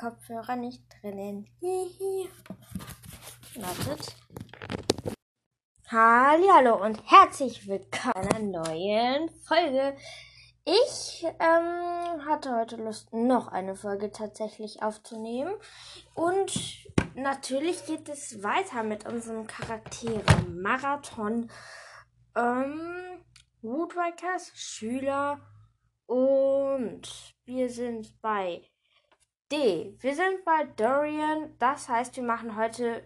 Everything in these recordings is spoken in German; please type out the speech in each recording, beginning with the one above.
Kopfhörer nicht drinnen. Hihi. Wartet. Hallo und herzlich willkommen in einer neuen Folge. Ich ähm, hatte heute Lust, noch eine Folge tatsächlich aufzunehmen. Und natürlich geht es weiter mit unserem Charaktere-Marathon. Ähm, Woodwalkers, Schüler und wir sind bei D. Wir sind bei Dorian. Das heißt, wir machen heute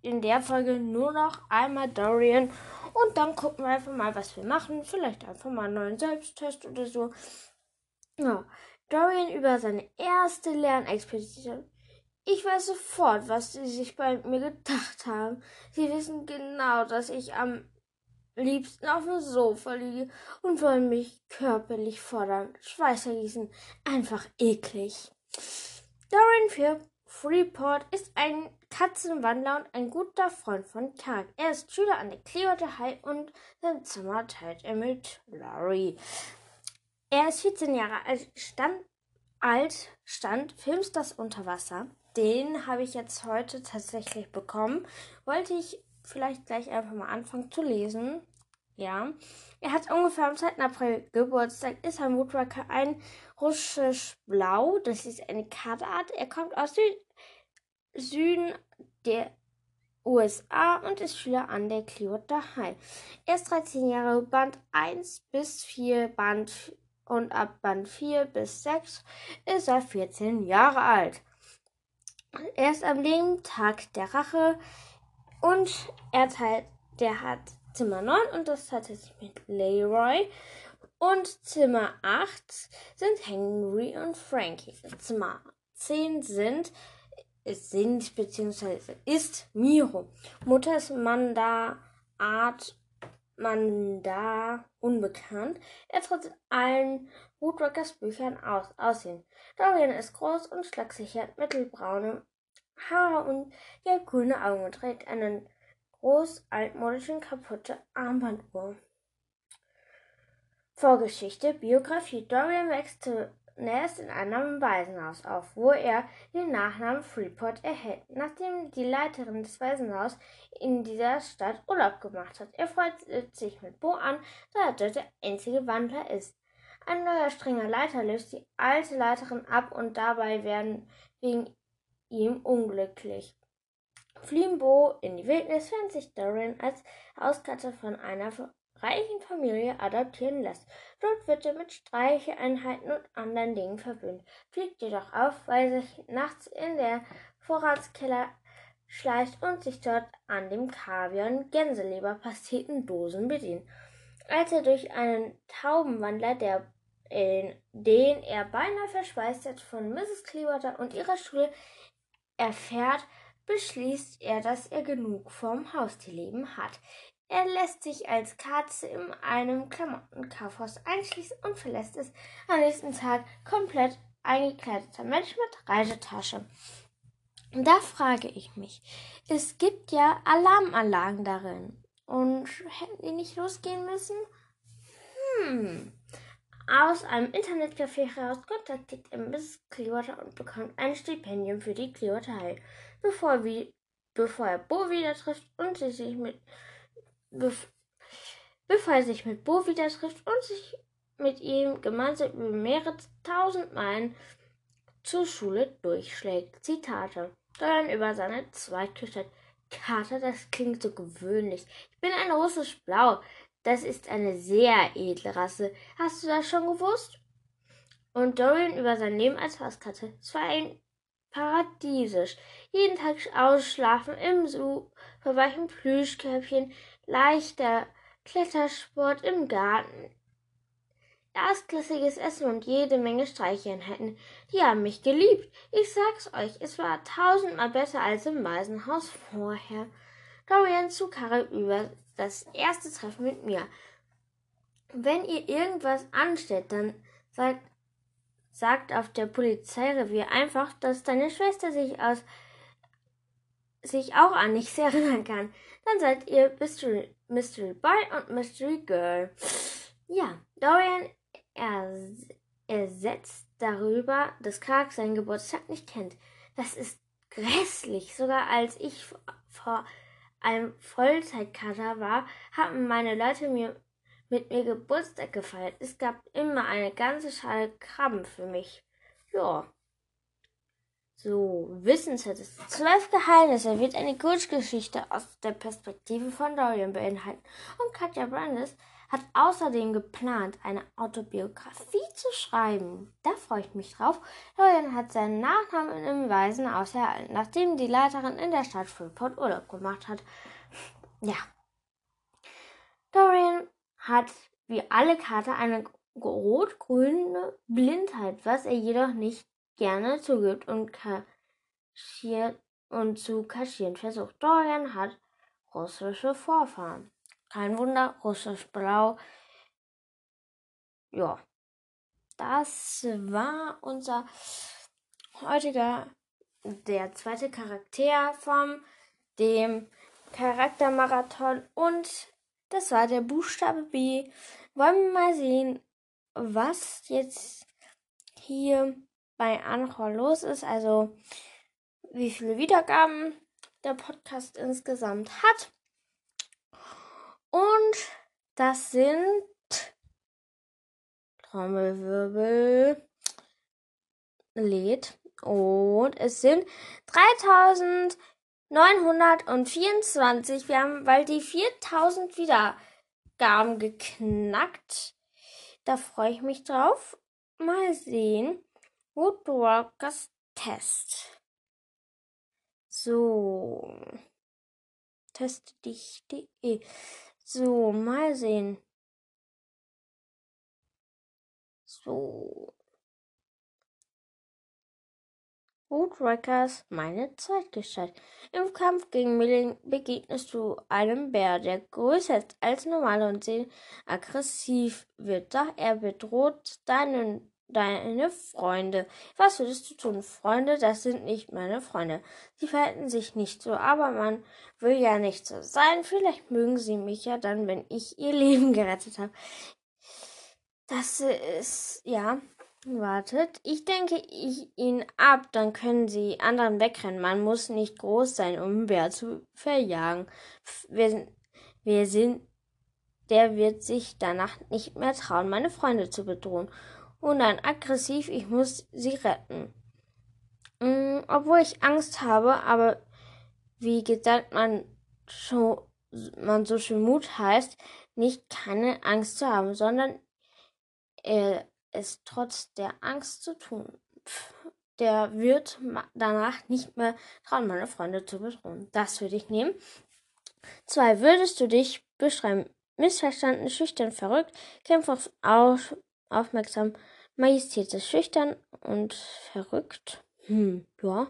in der Folge nur noch einmal Dorian. Und dann gucken wir einfach mal, was wir machen. Vielleicht einfach mal einen neuen Selbsttest oder so. Ja. Dorian über seine erste Lernexpedition. Ich weiß sofort, was sie sich bei mir gedacht haben. Sie wissen genau, dass ich am liebsten auf dem Sofa liege und wollen mich körperlich fordern. Schweißergießen. Einfach eklig. Dorian für Freeport ist ein Katzenwandler und ein guter Freund von Tag. Er ist Schüler an der Clearwater High und sein Zimmer teilt er mit Larry. Er ist 14 Jahre alt, stand, alt, stand Filmstars unter Wasser. Den habe ich jetzt heute tatsächlich bekommen. Wollte ich vielleicht gleich einfach mal anfangen zu lesen. Ja. Er hat ungefähr am 2. April Geburtstag, ist ein Woodworker, ein russisch Blau. Das ist eine Karteart. Er kommt aus Süd Süden der USA und ist Schüler an der Clearwater High. Er ist 13 Jahre, Band 1 bis 4, Band und ab Band 4 bis 6 ist er 14 Jahre alt. Er ist am Tag der Rache und er teilt, der hat Zimmer 9 und das teilt sich mit Leroy. Und Zimmer 8 sind Henry und Frankie. Zimmer 10 sind, sind beziehungsweise ist Miro. Mutter ist Manda Art Manda unbekannt. Er tritt in allen Woodrockers Büchern aus, aussehen. Dorian ist groß und schlagsicher, mittelbraune Haare und gelbgrüne Augen und trägt einen groß altmodischen kaputte Armbanduhr. Vorgeschichte Biografie Dorian wächst zunächst in einem Waisenhaus auf, wo er den Nachnamen Freeport erhält, nachdem die Leiterin des Waisenhauses in dieser Stadt Urlaub gemacht hat. Er freut sich mit Bo an, da er dort der einzige Wandler ist. Ein neuer strenger Leiter löst die alte Leiterin ab und dabei werden wegen ihm unglücklich. Fliehen Bo in die Wildnis, während sich Dorian als Hauskatze von einer reichen Familie adoptieren lässt. Dort wird er mit Streicheinheiten und anderen Dingen verwöhnt, fliegt jedoch auf, weil er sich nachts in der Vorratskeller schleicht und sich dort an dem Kaviar- und Gänseleberpastetendosen bedient. Als er durch einen Taubenwandler, der in den er beinahe verschweißt hat, von Mrs. Clearwater und ihrer Schule erfährt, beschließt er, dass er genug vom Haustierleben hat. Er lässt sich als Katze in einem Klamottenkaufhaus einschließen und verlässt es am nächsten Tag komplett eingekleideter Mensch mit Reisetasche. Da frage ich mich, es gibt ja Alarmanlagen darin. Und hätten die nicht losgehen müssen? Aus einem Internetcafé heraus kontaktiert er Mrs. Clearwater und bekommt ein Stipendium für die Clearwater bevor, wie, bevor er Bo wieder trifft und sie sich mit bevor er sich mit Bo wieder trifft und sich mit ihm gemeinsam über mehrere tausend Meilen zur Schule durchschlägt. Zitate. Steuern über seine Zweitgestalt. Kater, das klingt so gewöhnlich. Ich bin ein russisch Blau. Das ist eine sehr edle Rasse. Hast du das schon gewusst? Und Dorian über sein Leben als Hauskatze. Es war ein paradiesisch. Jeden Tag ausschlafen im superweichen Plüschköpfchen, leichter Klettersport im Garten, erstklassiges Essen und jede Menge Streicheinheiten. Die haben mich geliebt. Ich sag's euch, es war tausendmal besser als im Waisenhaus vorher. Dorian zu Karre über das erste Treffen mit mir. Wenn ihr irgendwas anstellt, dann sagt, sagt auf der Polizeirevier einfach, dass deine Schwester sich aus sich auch an nichts erinnern kann. Dann seid ihr Mystery, Mystery Boy und Mystery Girl. Ja, Dorian ersetzt darüber, dass Clark seinen Geburtstag nicht kennt. Das ist grässlich. Sogar als ich vor einem Vollzeitkater war, haben meine Leute mir mit mir Geburtstag gefeiert. Es gab immer eine ganze Schale Krabben für mich. Ja. So, Wissenswerte. Zwölf Geheimnisse wird eine Kurzgeschichte aus der Perspektive von Dorian beinhalten. Und Katja Brandes hat außerdem geplant, eine Autobiografie zu schreiben. Da freue ich mich drauf. Dorian hat seinen Nachnamen im Waisenhaus erhalten, nachdem die Leiterin in der Stadt Freeport Urlaub gemacht hat. Ja. Dorian hat wie alle Kater eine rot-grüne Blindheit, was er jedoch nicht gerne zugibt und kaschiert und zu kaschieren versucht. Dorian hat russische Vorfahren. Kein Wunder, russisch-blau. Ja, das war unser heutiger, der zweite Charakter vom dem Charaktermarathon und das war der Buchstabe B. Wollen wir mal sehen, was jetzt hier bei Anchor los ist, also wie viele Wiedergaben der Podcast insgesamt hat. Und das sind Trommelwirbel lädt und es sind 3924. Wir haben weil die 4000 Wiedergaben geknackt. Da freue ich mich drauf. Mal sehen. Woodwalkers Test. So. Teste dich.de. So, mal sehen. So. Woodwalkers, meine Zeitgestalt. Im Kampf gegen Milling begegnest du einem Bär, der größer ist als normal und sehr aggressiv wird. Doch er bedroht deinen deine Freunde. Was würdest du tun? Freunde, das sind nicht meine Freunde. Sie verhalten sich nicht so, aber man will ja nicht so sein. Vielleicht mögen sie mich ja dann, wenn ich ihr Leben gerettet habe. Das ist, ja, wartet. Ich denke ich ihn ab, dann können sie anderen wegrennen. Man muss nicht groß sein, um Bär zu verjagen. Wir, wir sind, der wird sich danach nicht mehr trauen, meine Freunde zu bedrohen und dann aggressiv, ich muss sie retten. Mhm, obwohl ich Angst habe, aber wie gesagt, man, schon, man so schön Mut heißt, nicht keine Angst zu haben, sondern er es trotz der Angst zu tun. Der wird danach nicht mehr trauen, meine Freunde zu bedrohen. Das würde ich nehmen. Zwei, würdest du dich beschreiben? Missverstanden, schüchtern, verrückt, kämpfer auf, aufmerksam, majestätisch, schüchtern und verrückt. Hm, ja.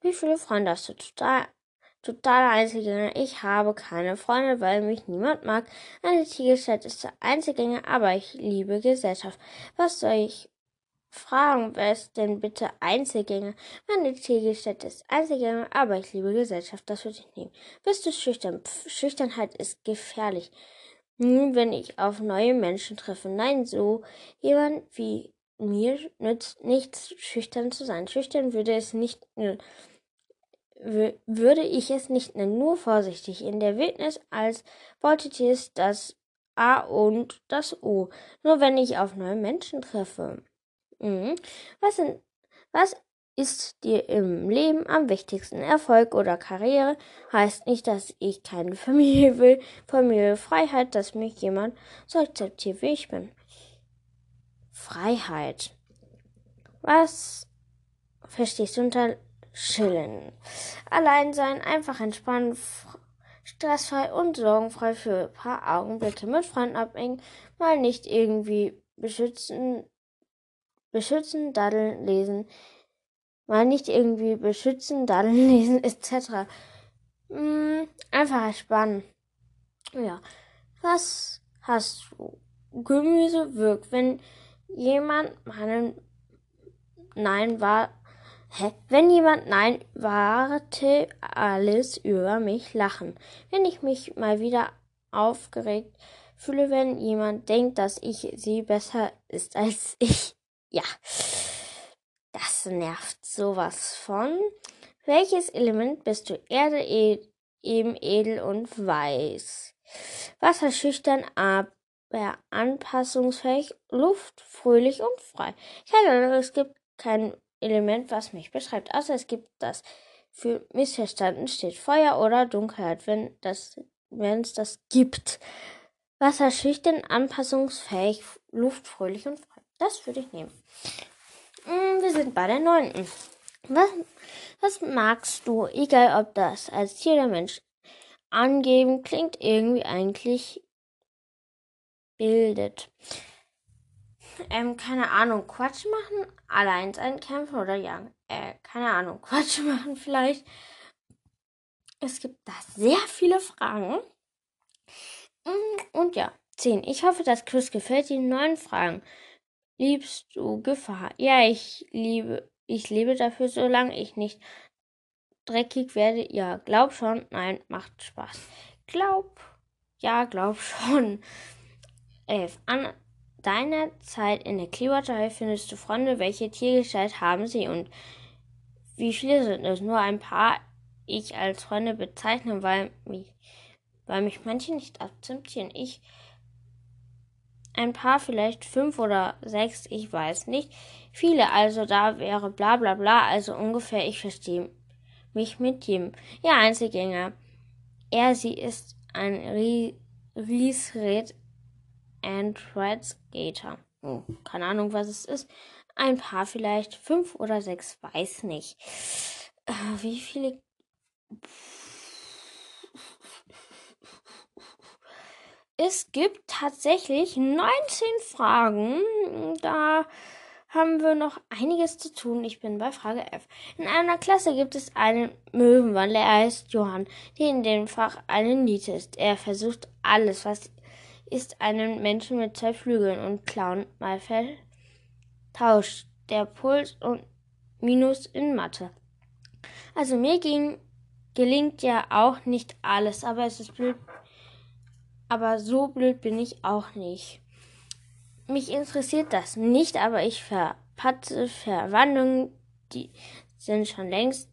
Wie viele Freunde hast du? Total, total Einzelgänger. Ich habe keine Freunde, weil mich niemand mag. Eine Tigerstadt ist der Einzelgänger, aber ich liebe Gesellschaft. Was soll ich fragen? Wer ist denn bitte Einzelgänger? Meine Tigerstadt ist Einzelgänger, aber ich liebe Gesellschaft. Das würde ich nehmen. Bist du schüchtern? Pff, Schüchternheit ist gefährlich. Nun, wenn ich auf neue Menschen treffe. Nein, so jemand wie mir nützt nichts, schüchtern zu sein. Schüchtern würde es nicht, würde ich es nicht nennen, nur vorsichtig. In der Wildnis als Beutetiers das A und das O. Nur wenn ich auf neue Menschen treffe. Mhm. Was, sind, was ist dir im Leben am wichtigsten? Erfolg oder Karriere heißt nicht, dass ich keine Familie will. Familie, Freiheit, dass mich jemand so akzeptiert, wie ich bin. Freiheit. Was verstehst du unter Chillen? Allein sein, einfach entspannen, stressfrei und sorgenfrei für ein paar Augenblicke mit Freunden abhängen, mal nicht irgendwie beschützen, beschützen, daddeln, lesen, mal nicht irgendwie beschützen, dann lesen etc. Hm, einfach entspannen. Ja. Was hast du? Gemüse wirkt, wenn jemand meinen Nein war. Hä? Wenn jemand Nein warte, alles über mich lachen. Wenn ich mich mal wieder aufgeregt fühle, wenn jemand denkt, dass ich sie besser ist als ich. Ja, das nervt sowas von. Welches Element bist du? Erde, e eben edel und weiß. Wasser schüchtern, aber anpassungsfähig, Luft fröhlich und frei. Keine Ahnung, es gibt kein Element, was mich beschreibt, außer es gibt das. Für missverstanden steht Feuer oder Dunkelheit, wenn das, wenn es das gibt. Wasser schüchtern, anpassungsfähig, Luft fröhlich und frei. Das würde ich nehmen. Mm, wir sind bei der neunten. Was, was magst du, egal ob das als Tier oder Mensch? Angeben klingt irgendwie eigentlich bildet. Ähm, keine Ahnung, Quatsch machen, allein sein kämpfen oder jagen. Äh, keine Ahnung, Quatsch machen vielleicht. Es gibt da sehr viele Fragen. Mm, und ja, 10. Ich hoffe, das Quiz gefällt dir. Neun Fragen. Liebst du Gefahr? Ja, ich liebe, ich lebe dafür, solange ich nicht dreckig werde. Ja, glaub schon. Nein, macht Spaß. Glaub. Ja, glaub schon. 11. An deiner Zeit in der Clearwater findest du Freunde. Welche Tiergestalt haben sie und wie viele sind es? Nur ein paar ich als Freunde bezeichne, weil mich, weil mich manche nicht akzeptieren. Ich ein paar, vielleicht fünf oder sechs, ich weiß nicht. Viele, also da wäre bla bla bla, also ungefähr, ich verstehe mich mit jedem. Ja, Einzelgänger. Er, sie ist ein Riesred Android Skater. Oh, keine Ahnung, was es ist. Ein paar vielleicht, fünf oder sechs, weiß nicht. Äh, wie viele es gibt tatsächlich 19 Fragen. Da haben wir noch einiges zu tun. Ich bin bei Frage F. In einer Klasse gibt es einen Möwenwandler. Er heißt Johann, der in dem Fach eine Niete ist. Er versucht alles, was ist einen Menschen mit zwei Flügeln und Klauen mal vertauscht. Der Puls und Minus in Mathe. Also mir ging, gelingt ja auch nicht alles, aber es ist blöd, aber so blöd bin ich auch nicht. Mich interessiert das nicht, aber ich verpatze Verwandlungen, die sind schon längst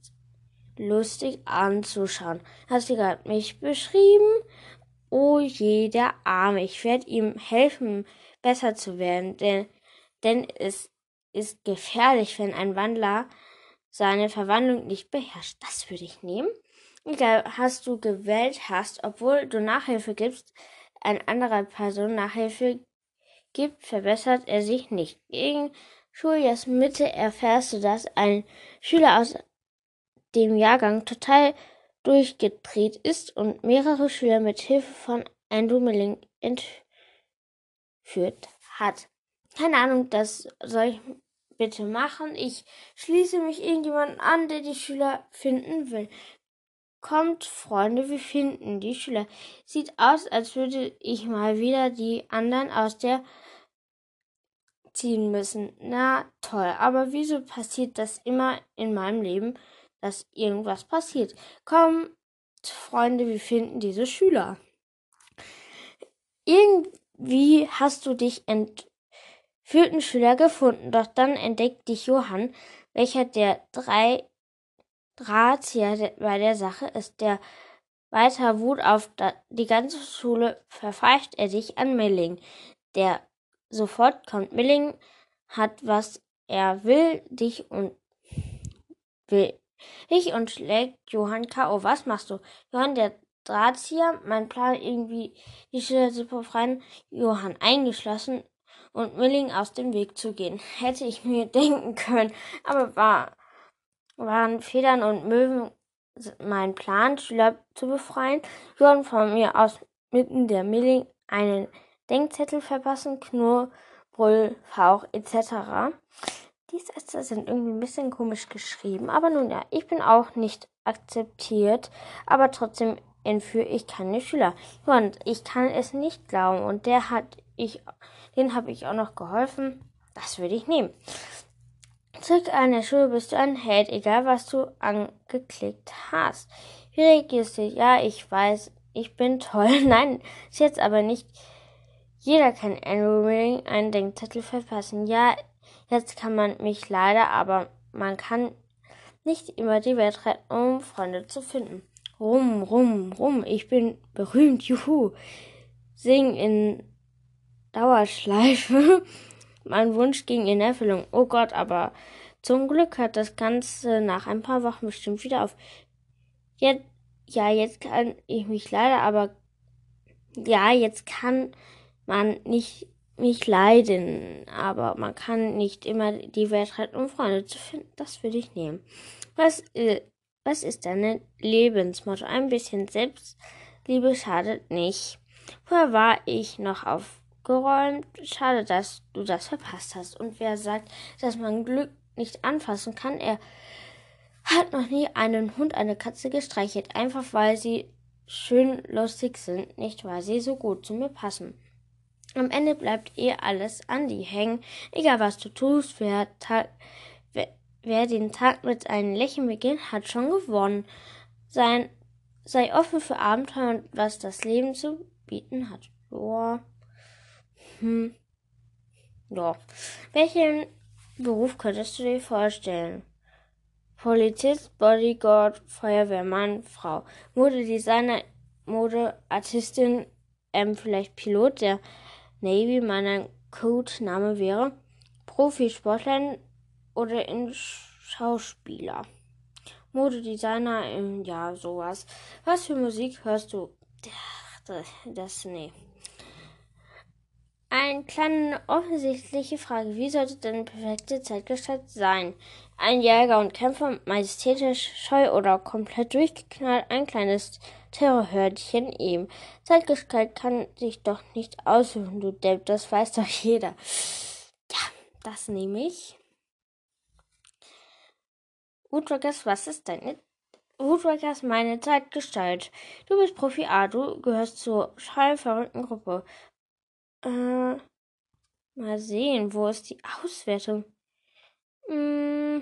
lustig anzuschauen. Hast du gerade mich beschrieben? Oh je, der Arme. Ich werde ihm helfen, besser zu werden, denn, denn es ist gefährlich, wenn ein Wandler seine Verwandlung nicht beherrscht. Das würde ich nehmen. Hast du gewählt hast, obwohl du Nachhilfe gibst, ein anderer Person Nachhilfe gibt, verbessert er sich nicht. Gegen Schuljahrsmitte erfährst du, dass ein Schüler aus dem Jahrgang total durchgedreht ist und mehrere Schüler mit Hilfe von Andrew Milling entführt hat. Keine Ahnung, das soll ich bitte machen. Ich schließe mich irgendjemandem an, der die Schüler finden will. Kommt, Freunde, wir finden die Schüler. Sieht aus, als würde ich mal wieder die anderen aus der ziehen müssen. Na toll, aber wieso passiert das immer in meinem Leben, dass irgendwas passiert? Kommt, Freunde, wir finden diese Schüler. Irgendwie hast du dich entführten Schüler gefunden, doch dann entdeckt dich Johann, welcher der drei Drahtzieher bei der Sache ist, der weiter Wut auf die ganze Schule verpfeift er sich an Milling, der sofort kommt. Milling hat, was er will, dich und will dich und schlägt Johann K.O. Was machst du? Johann, der Drahtzieher, mein Plan irgendwie die Schüler zu befreien, Johann eingeschlossen und Milling aus dem Weg zu gehen. Hätte ich mir denken können, aber war waren Federn und Möwen mein Plan, Schüler zu befreien, würden von mir aus mitten der Milling einen Denkzettel verpassen, Knurr, Brüll, Fauch etc. Die Sätze sind irgendwie ein bisschen komisch geschrieben, aber nun ja, ich bin auch nicht akzeptiert, aber trotzdem entführe ich keine Schüler. Und ich kann es nicht glauben und der hat ich, den habe ich auch noch geholfen. Das würde ich nehmen. Zurück an der Schule bist du ein Held, egal was du angeklickt hast. Wie reagierst du? Ja, ich weiß, ich bin toll. Nein, ist jetzt aber nicht. Jeder kann Andrew einen Denkzettel verfassen. Ja, Jetzt kann man mich leider, aber man kann nicht immer die Welt retten, um Freunde zu finden. Rum, rum, rum, ich bin berühmt, juhu. Sing in Dauerschleife. mein Wunsch ging in Erfüllung. Oh Gott, aber zum Glück hat das Ganze nach ein paar Wochen bestimmt wieder auf. Jetzt, ja, jetzt kann ich mich leider, aber ja, jetzt kann man nicht mich leiden, aber man kann nicht immer die Welt retten, um Freunde zu finden. Das würde ich nehmen. Was, äh, was ist deine Lebensmotto? Ein bisschen Selbstliebe schadet nicht. Vorher war ich noch aufgeräumt. Schade, dass du das verpasst hast. Und wer sagt, dass man Glück nicht anfassen kann, er hat noch nie einen Hund, eine Katze gestreichelt, einfach weil sie schön lustig sind, nicht weil sie so gut zu mir passen. Am Ende bleibt eh alles an die hängen, egal was du tust, wer, wer, wer den Tag mit einem Lächeln beginnt, hat schon gewonnen. Sein, sei offen für Abenteuer und was das Leben zu bieten hat. Joa. Hm. Ja. Welchen Beruf könntest du dir vorstellen? Polizist, Bodyguard, Feuerwehrmann, Frau, Modedesigner, Modeartistin, ähm, vielleicht Pilot der Navy, mein Codename wäre, Profisportler oder in Schauspieler. Modedesigner, ähm, ja, sowas. Was für Musik hörst du? Das nee. Eine kleine offensichtliche Frage. Wie sollte denn perfekte Zeitgestalt sein? Ein Jäger und Kämpfer, majestätisch, scheu oder komplett durchgeknallt, ein kleines Terrorhördchen eben. Zeitgestalt kann sich doch nicht aussuchen, du Depp, das weiß doch jeder. Ja, das nehme ich. Woodruckers, was ist deine Woodruckers meine Zeitgestalt? Du bist Profi A, du gehörst zur schallverrückten Gruppe. Äh, mal sehen, wo ist die Auswertung? Hm.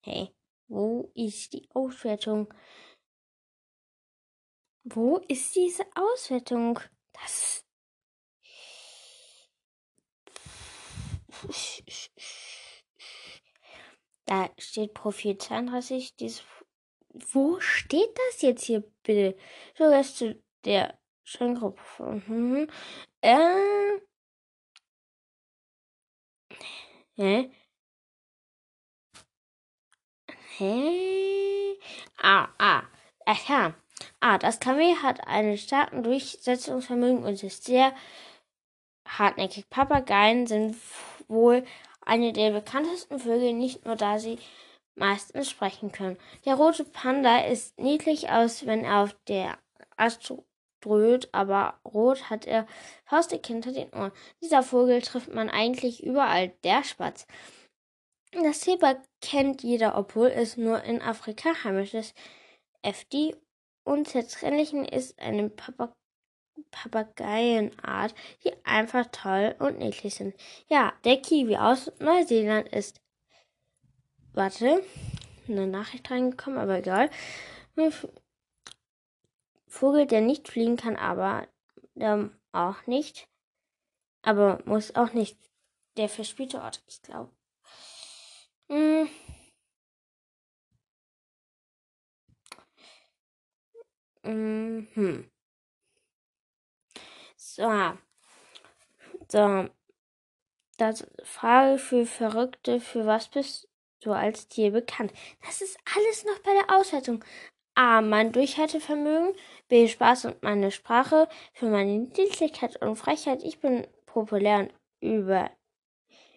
Hey, wo ist die Auswertung? Wo ist diese Auswertung? Das. Da steht Profil 32. Dieses wo steht das jetzt hier bitte? So, das zu der Scheingruppe. Mhm. Äh. Hä? Hä? Ah, ah. Aha. Ah, das Kamel hat einen starken Durchsetzungsvermögen und ist sehr hartnäckig. Papageien sind wohl eine der bekanntesten Vögel, nicht nur da sie meistens sprechen können. Der rote Panda ist niedlich aus, wenn er auf der Astro brüllt, aber rot hat er faustig hinter den Ohren. Dieser Vogel trifft man eigentlich überall, der Spatz. Das Zebra kennt jeder, obwohl es nur in Afrika heimisch ist. FD unzertrennlichen ist eine Papag Papageienart, die einfach toll und niedlich sind. Ja, der Kiwi aus Neuseeland ist. Warte, eine Nachricht reingekommen, aber egal. Vogel, der nicht fliegen kann, aber ähm, auch nicht. Aber muss auch nicht. Der verspielte Ort, ich glaube. Hm. Mhm. So. So. Das Frage für Verrückte, für was bist du als Tier bekannt? Das ist alles noch bei der Auswertung. A. Mein Durchhaltevermögen. B. Spaß und meine Sprache. Für meine Niedlichkeit und Frechheit. Ich bin populär und über,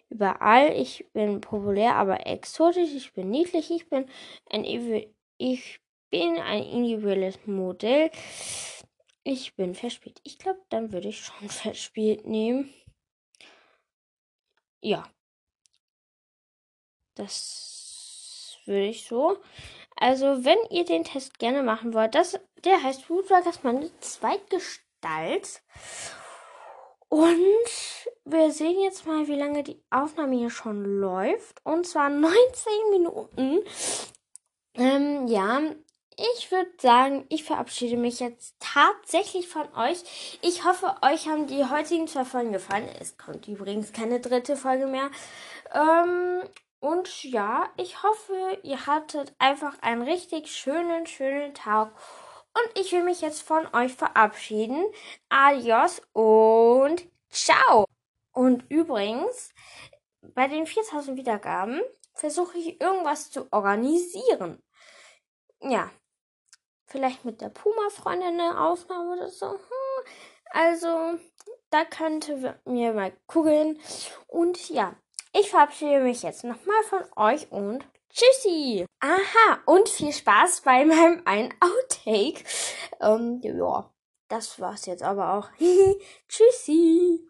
überall. Ich bin populär, aber exotisch. Ich bin niedlich. Ich bin ein, ich bin ein individuelles Modell. Ich bin verspielt. Ich glaube, dann würde ich schon verspielt nehmen. Ja. Das würde ich so. Also, wenn ihr den Test gerne machen wollt, das, der heißt Woodwalkers meine Zweitgestalt. Und wir sehen jetzt mal, wie lange die Aufnahme hier schon läuft. Und zwar 19 Minuten. Ähm, ja, ich würde sagen, ich verabschiede mich jetzt tatsächlich von euch. Ich hoffe, euch haben die heutigen zwei Folgen gefallen. Es kommt übrigens keine dritte Folge mehr. Ähm, und ja, ich hoffe, ihr hattet einfach einen richtig schönen, schönen Tag. Und ich will mich jetzt von euch verabschieden. Adios und ciao. Und übrigens, bei den 4000 Wiedergaben versuche ich irgendwas zu organisieren. Ja, vielleicht mit der Puma-Freundin eine Aufnahme oder so. Hm, also, da könnte mir mal gucken. Und ja, ich verabschiede mich jetzt nochmal von euch und tschüssi. Aha, und viel Spaß bei meinem einen Outtake. Ähm, ja, das war's jetzt aber auch. tschüssi.